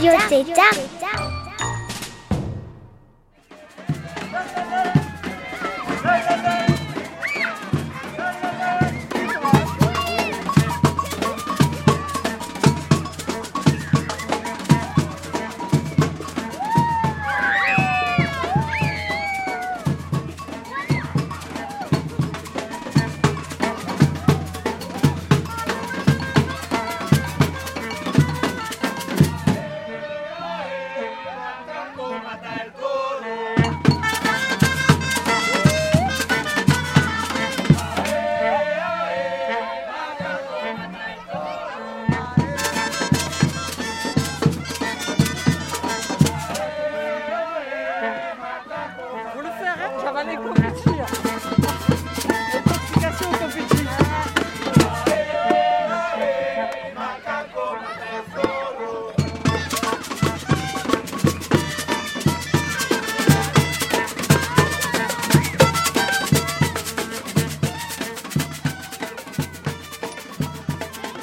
You're dead.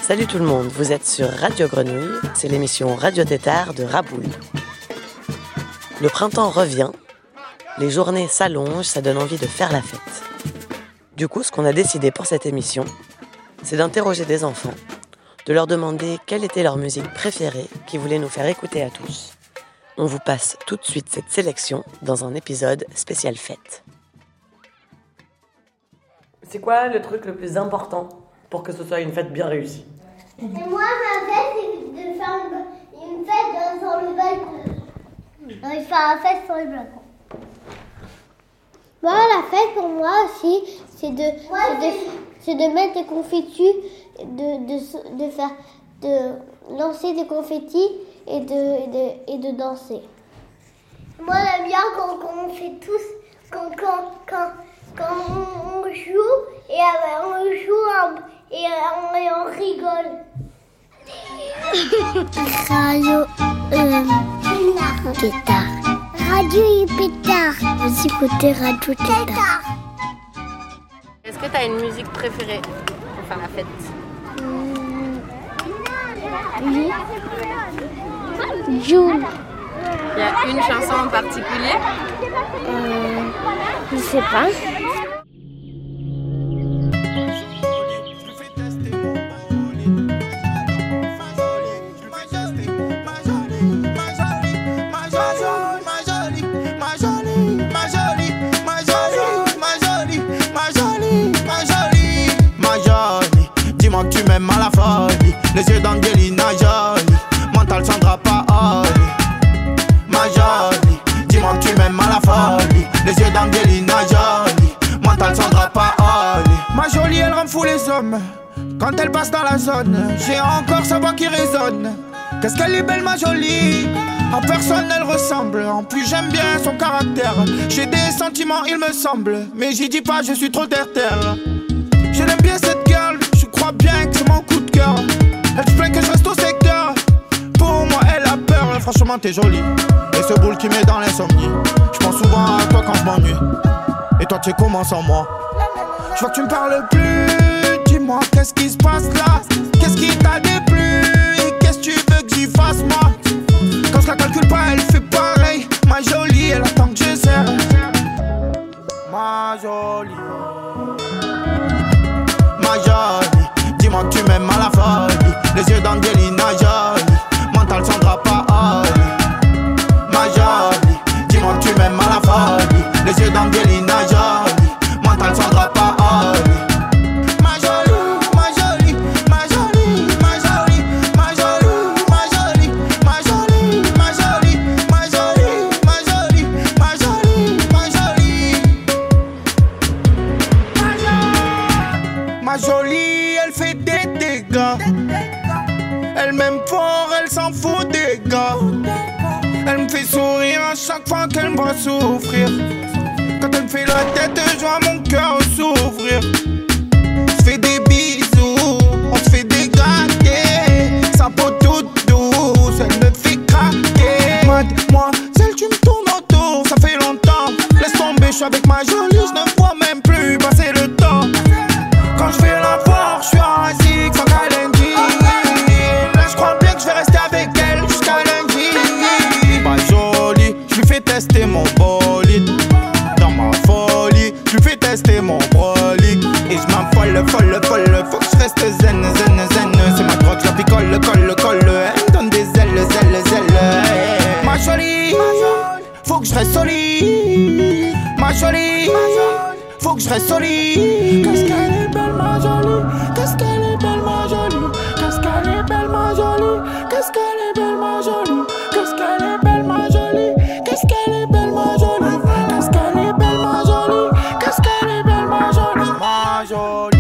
Salut tout le monde, vous êtes sur Radio Grenouille, c'est l'émission Radio Tétard de Rabouille. Le printemps revient, les journées s'allongent, ça donne envie de faire la fête. Du coup, ce qu'on a décidé pour cette émission, c'est d'interroger des enfants, de leur demander quelle était leur musique préférée qu'ils voulaient nous faire écouter à tous. On vous passe tout de suite cette sélection dans un épisode spécial fête. C'est quoi le truc le plus important pour que ce soit une fête bien réussie? Et moi, ma fête, c'est de faire une, fête dans, sur le balcon. Je fais une fête sur le balcon. Moi, la fête pour moi aussi, c'est de, c'est de, de mettre des confettis, de, de, de faire, de lancer des confettis et de, et de, et de danser. Moi, j'aime bien quand, quand on fait tous, quand, quand, quand, quand on, on joue et on joue un- et, euh, on, et on rigole. Radio euh, Tétard. Radio Pétard. Vous écoutez Radio Tétard. Est-ce que tu as une musique préférée pour faire la fête? Oui. Joule. Il y a une chanson en particulier? Je sais pas. Les yeux d'Angelina Jolie. Mental Sandra Paoli. Ma jolie. Dis-moi que tu m'aimes à la folie. Les yeux d'Angelina Jolie. Mental Sandra Paoli. Ma jolie, elle rend fou les hommes. Quand elle passe dans la zone, j'ai encore sa voix qui résonne. Qu'est-ce qu'elle est belle, ma jolie. À personne elle ressemble. En plus, j'aime bien son caractère. J'ai des sentiments, il me semble. Mais j'y dis pas, je suis trop terre-terre. Je l'aime bien cette franchement, t'es jolie. Et ce boule qui met dans l'insomnie. Je pense souvent à toi quand je m'ennuie. Et toi, tu comment sans moi Je vois que tu me parles plus. Dis-moi, qu'est-ce qui se passe là? Qu'est-ce qui t'a déplu? Qu'est-ce que tu veux que j'y fasse, moi? Quand je la calcule pas, elle fait pareil. Ma jolie, elle attend que je serre. Ma jolie. Ma jolie, dis-moi que tu m'aimes à la folie. Les yeux d'Angelina Elle m'aime fort, elle s'en fout des gars. chaque fois qu'elle me voit souffrir. Quand elle me fait la tête, je vois mon cœur s'ouvrir. On fait des bisous, on se fait des gâtés. Sa peau toute douce, elle me fait craquer. Moi, celle tu me tournes autour, ça fait longtemps. Laisse tomber, je suis avec ma faut que je reste solide. Ma jolie, faut que je reste solide. Qu'est-ce qu'elle est belle, ma jolie? Qu'est-ce qu'elle est belle, ma jolie? Qu'est-ce qu'elle est belle, ma jolie? Qu'est-ce qu'elle est belle, ma jolie? Qu'est-ce qu'elle est belle, ma jolie? Qu'est-ce qu'elle est belle, ma jolie? Qu'est-ce qu'elle est belle, ma jolie? Qu'est-ce qu'elle est belle, ma jolie? Ma jolie.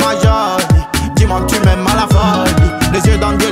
Ma jolie. Dis-moi que tu m'aimes à la folie. Les yeux d'Angelina Jolie.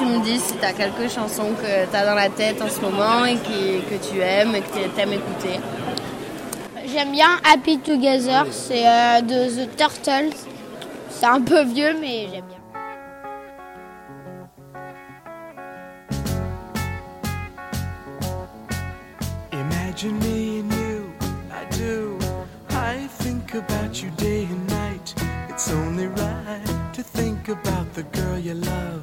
Tu me dises si tu as quelques chansons que tu as dans la tête en ce moment et qui- que tu aimes et que tu aimes écouter. J'aime bien Happy Together, c'est euh, de The Turtles. C'est un peu vieux, mais j'aime bien. Imagine me and you, I do. I think about you day and night. It's only right to think about the girl you love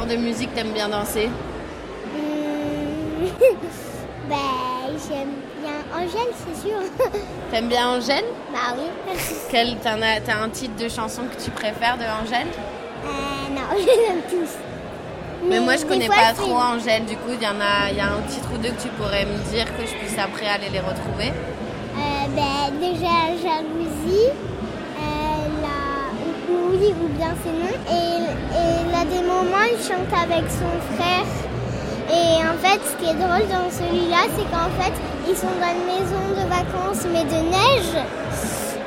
De musique t'aimes bien danser? Ben, j'aime bien Angèle, c'est sûr. T'aimes bien Angèle? Bah oui. Quel, t'en as- T'as un titre de chanson que tu préfères de Angèle? Euh, non, je les aime tous. Mais moi je connais fois, pas trop Angèle, du coup il y en a, y a un titre ou deux que tu pourrais me dire que je puisse après aller les retrouver. Euh, ben, déjà, jalousie. Oui, ou bien c'est non. Et, et là, des moments, il chante avec son frère. Et en fait, ce qui est drôle dans celui-là, c'est qu'en fait, ils sont dans une maison de vacances, mais de neige.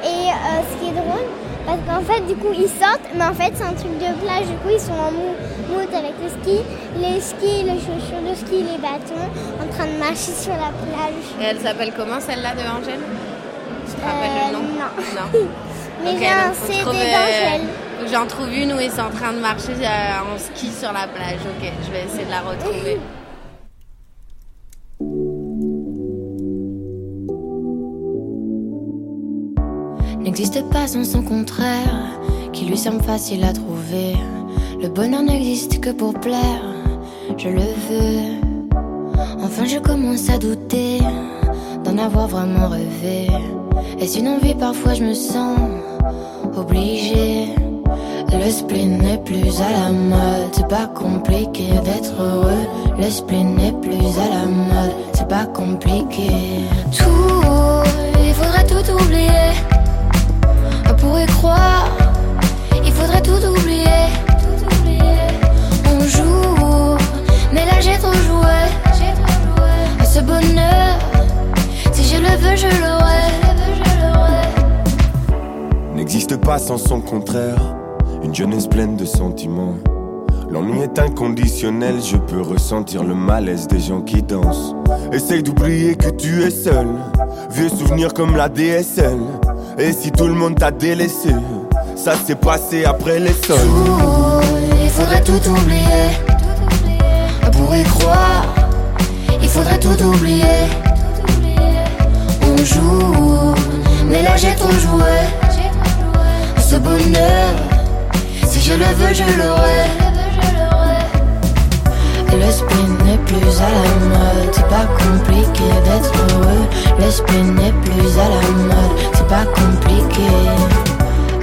Et euh, ce qui est drôle, parce qu'en fait, du coup, ils sortent, mais en fait, c'est un truc de plage. Du coup, ils sont en mou- moute avec le ski, les skis, les chaussures de ski, les bâtons, en train de marcher sur la plage. Et elle s'appelle comment celle-là de Angèle? Tu te rappelles Euh, le nom non. Non. Mais euh, J'en trouve une où ils sont en train de marcher euh, en ski sur la plage. Ok, je vais essayer de la retrouver. n'existe pas sans son contraire, qui lui semble facile à trouver. Le bonheur n'existe que pour plaire, je le veux. Enfin, je commence à douter avoir vraiment rêvé. Est-ce une envie Parfois, je me sens obligée. Le spleen n'est plus à la mode, c'est pas compliqué d'être heureux. Le spleen n'est plus à la mode, c'est pas compliqué. Tout, il faudrait tout oublier. On pourrait croire, il faudrait tout oublier. On joue, mais là j'ai trop joué. Ce bonheur, je le veux, je l'aurai. N'existe pas sans son contraire. Une jeunesse pleine de sentiments. L'ennui est inconditionnel, je peux ressentir le malaise des gens qui dansent. Essaye d'oublier que tu es seul. Vieux souvenirs comme la DSL. Et si tout le monde t'a délaissé, ça s'est passé après les sols. Il faudrait tout oublier. On pourrait croire, il faudrait tout oublier. Mais là j'ai trop joué. Ce bonheur, si je le veux, je l'aurai. Le spin n'est plus à la mode, c'est pas compliqué d'être heureux. Le spin n'est plus à la mode, c'est pas compliqué.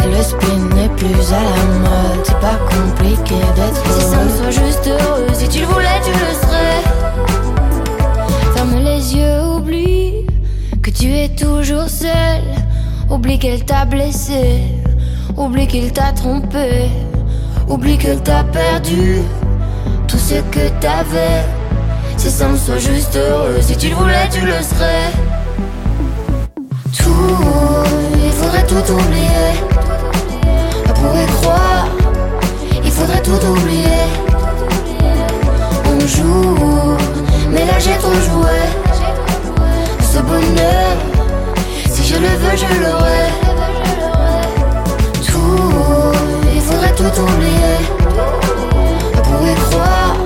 Le spin n'est plus à la mode, c'est pas compliqué d'être heureux. Si ça me soit juste heureux, si tu le voulais, tu le serais. Ferme les yeux, tu es toujours seul. Oublie qu'elle t'a blessé, oublie qu'il t'a trompé, oublie qu'elle t'a perdu tout ce que t'avais. Si ça me soit juste heureux, si tu le voulais, tu le serais. Tout, il faudrait tout oublier. On pourrait croire, il faudrait tout oublier. On joue, mais là j'ai trop. Je le l'aurai. Tout, il faudrait tout oublier. On pourrait croire,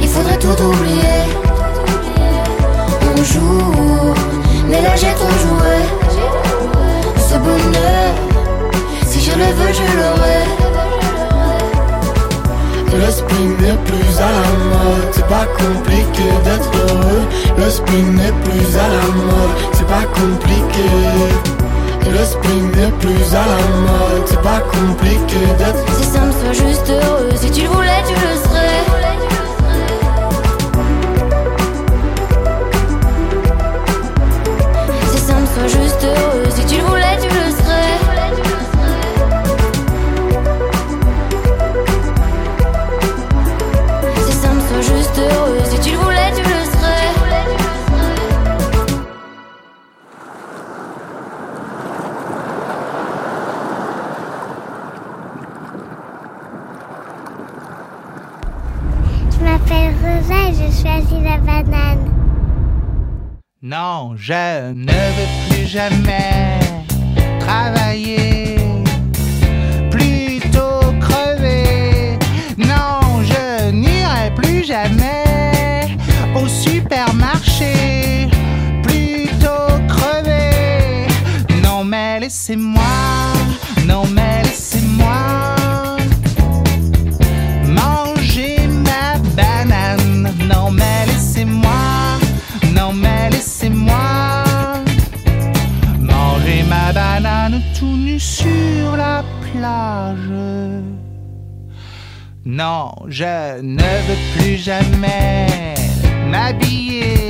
il faudrait tout oublier. On joue, mais là j'ai trop joué. Ce bonheur, si je le veux, je l'aurai. Le spin n'est plus à la mode, c'est pas compliqué d'être heureux. Le spin n'est plus à la mode, c'est pas compliqué. Le spin n'est plus à la mode, c'est pas compliqué d'être Si ça me soit juste heureux, si tu le voulais, tu le serais. Non, je ne veux plus jamais m'habiller.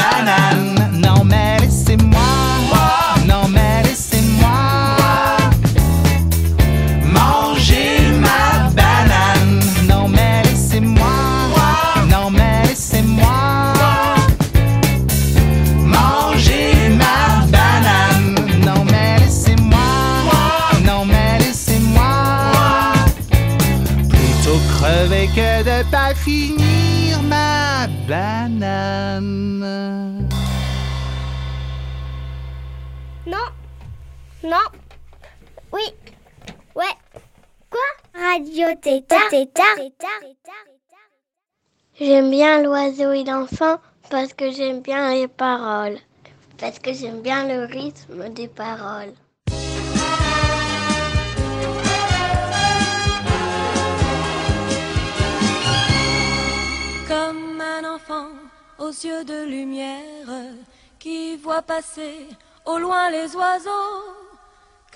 crever que de pas finir ma banane. Non. Non. Oui. Ouais. Quoi? Radio Tétard. Tétard. J'aime bien l'oiseau et l'enfant parce que j'aime bien les paroles. Parce que j'aime bien le rythme des paroles. Comme un enfant aux yeux de lumière qui voit passer au loin les oiseaux.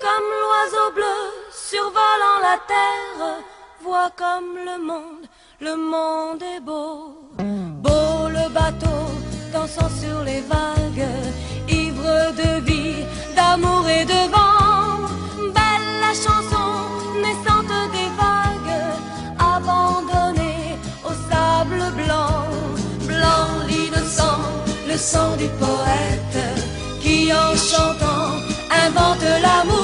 Comme l'oiseau bleu survolant la terre, voit comme le monde, le monde est beau. Beau le bateau le sang du poète qui en chantant invente l'amour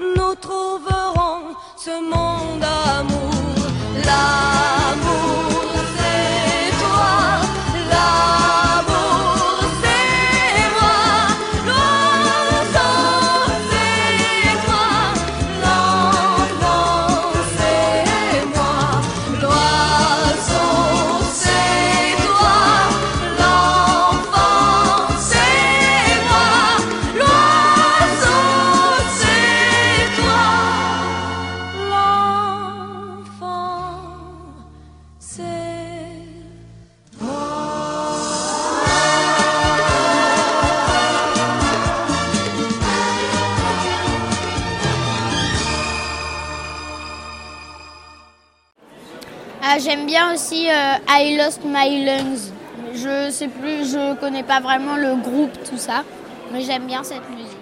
nous trouverons ce monde Ah, J'aime bien aussi euh, I Lost My Lungs. Je sais plus, je connais pas vraiment le groupe, tout ça, mais j'aime bien cette musique.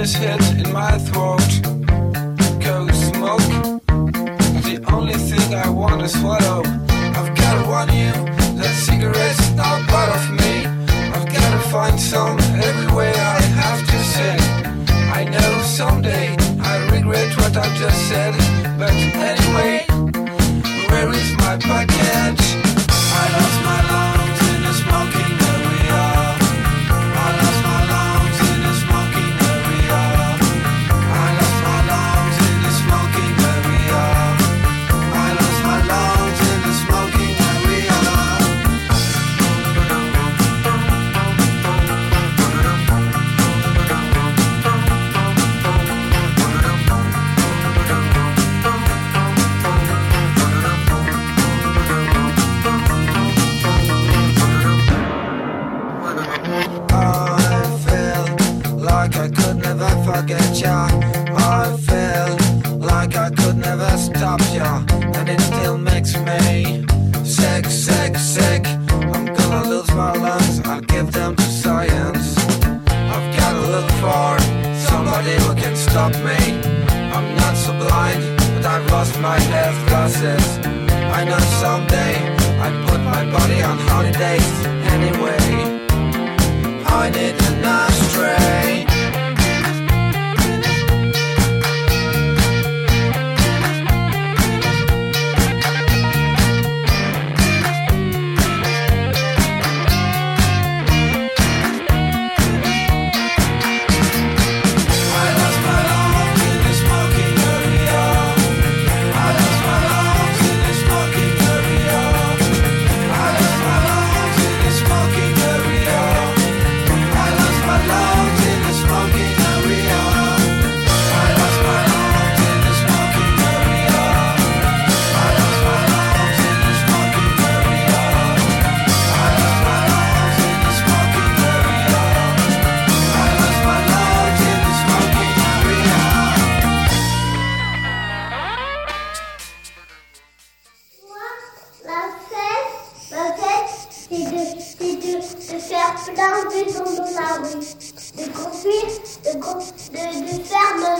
In my throat. Goes smoke. The only thing I want to swallow. I've gotta warn you that cigarettes are part of me. I've gotta find some everywhere I have to sit. I know someday I regret what I've just said. But anyway, where is my package?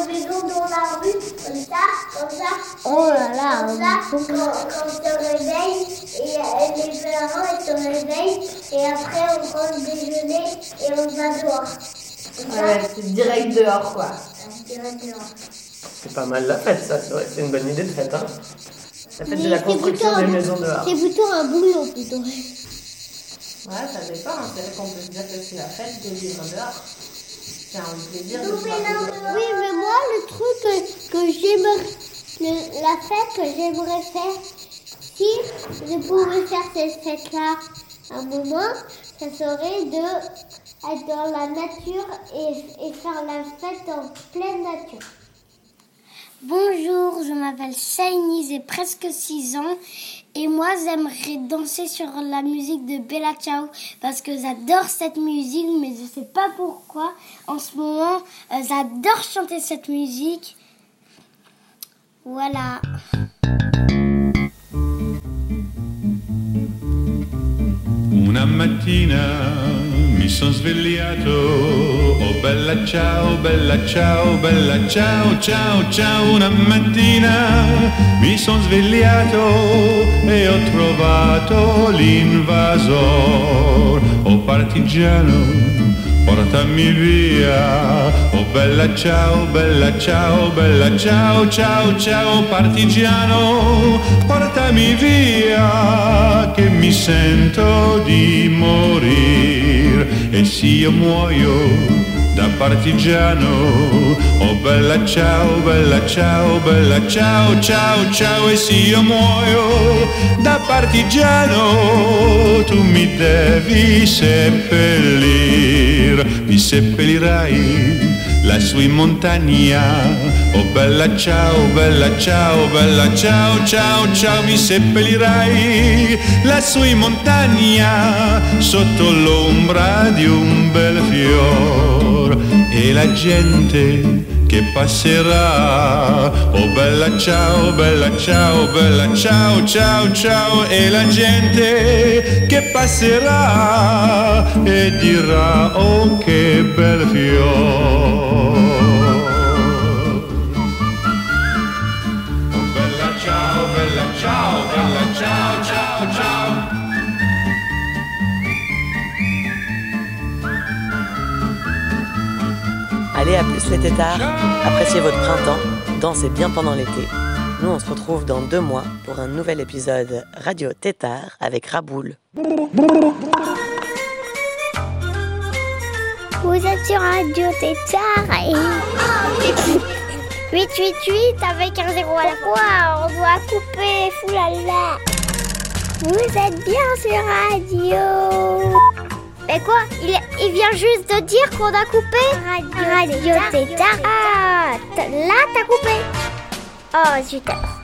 Nos maisons dans la rue, comme ça, comme ça. Oh là là, comme ça, quand, quand on se réveille, et, euh, les parents ils se réveillent, et après on prend le déjeuner et on va dehors. Ouais, c'est direct dehors, quoi. dehors. C'est pas mal la fête, ça, c'est vrai, c'est une bonne idée de fête, hein. La fête de la c'est construction plutôt des un- maisons dehors. C'est plutôt un boulot, plutôt. Ouais, ça dépend, hein. c'est vrai qu'on peut se dire que c'est la fête de vivre dehors. C'est un plaisir de Oui, mais moi, le truc que, que j'aimerais, la fête que j'aimerais faire, si je pouvais faire cette fête-là un moment, ça serait de être dans la nature et, et faire la fête en pleine nature. Bonjour, je m'appelle Shiny, j'ai presque 6 ans et moi j'aimerais danser sur la musique de Bella Ciao parce que j'adore cette musique mais je sais pas pourquoi. En ce moment, euh, j'adore chanter cette musique. Voilà. Mi sono svegliato, oh bella ciao, bella ciao, bella ciao, ciao, ciao. Una mattina mi sono svegliato e ho trovato l'invasor, oh partigiano. Portami via, oh bella ciao, bella ciao, bella ciao, ciao, ciao partigiano, portami via che mi sento di morire e se io muoio da partigiano, oh bella ciao, bella ciao, bella ciao, ciao, ciao e se io muoio da partigiano, tu mi devi seppellir, mi seppellirai lassù in montagna, oh bella ciao, bella ciao, bella ciao, ciao, ciao, mi seppellirai lassù in montagna, sotto l'ombra di un bel fior e la gente che passerà, oh bella ciao, bella ciao, bella ciao, ciao, ciao, e la gente che passerà e dirà, oh che bel fior. Allez, à plus les tétards. Appréciez votre printemps, dansez bien pendant l'été. Nous, on se retrouve dans deux mois pour un nouvel épisode Radio Tétard avec Raboul. Vous êtes sur Radio Tétard et... 888 avec un zéro à la fois, on doit couper, foulala. Vous êtes bien sur Radio. Mais quoi il, il vient juste de dire qu'on a coupé Radio, Radio Tétard. Ah, là t'as coupé. Oh, zut.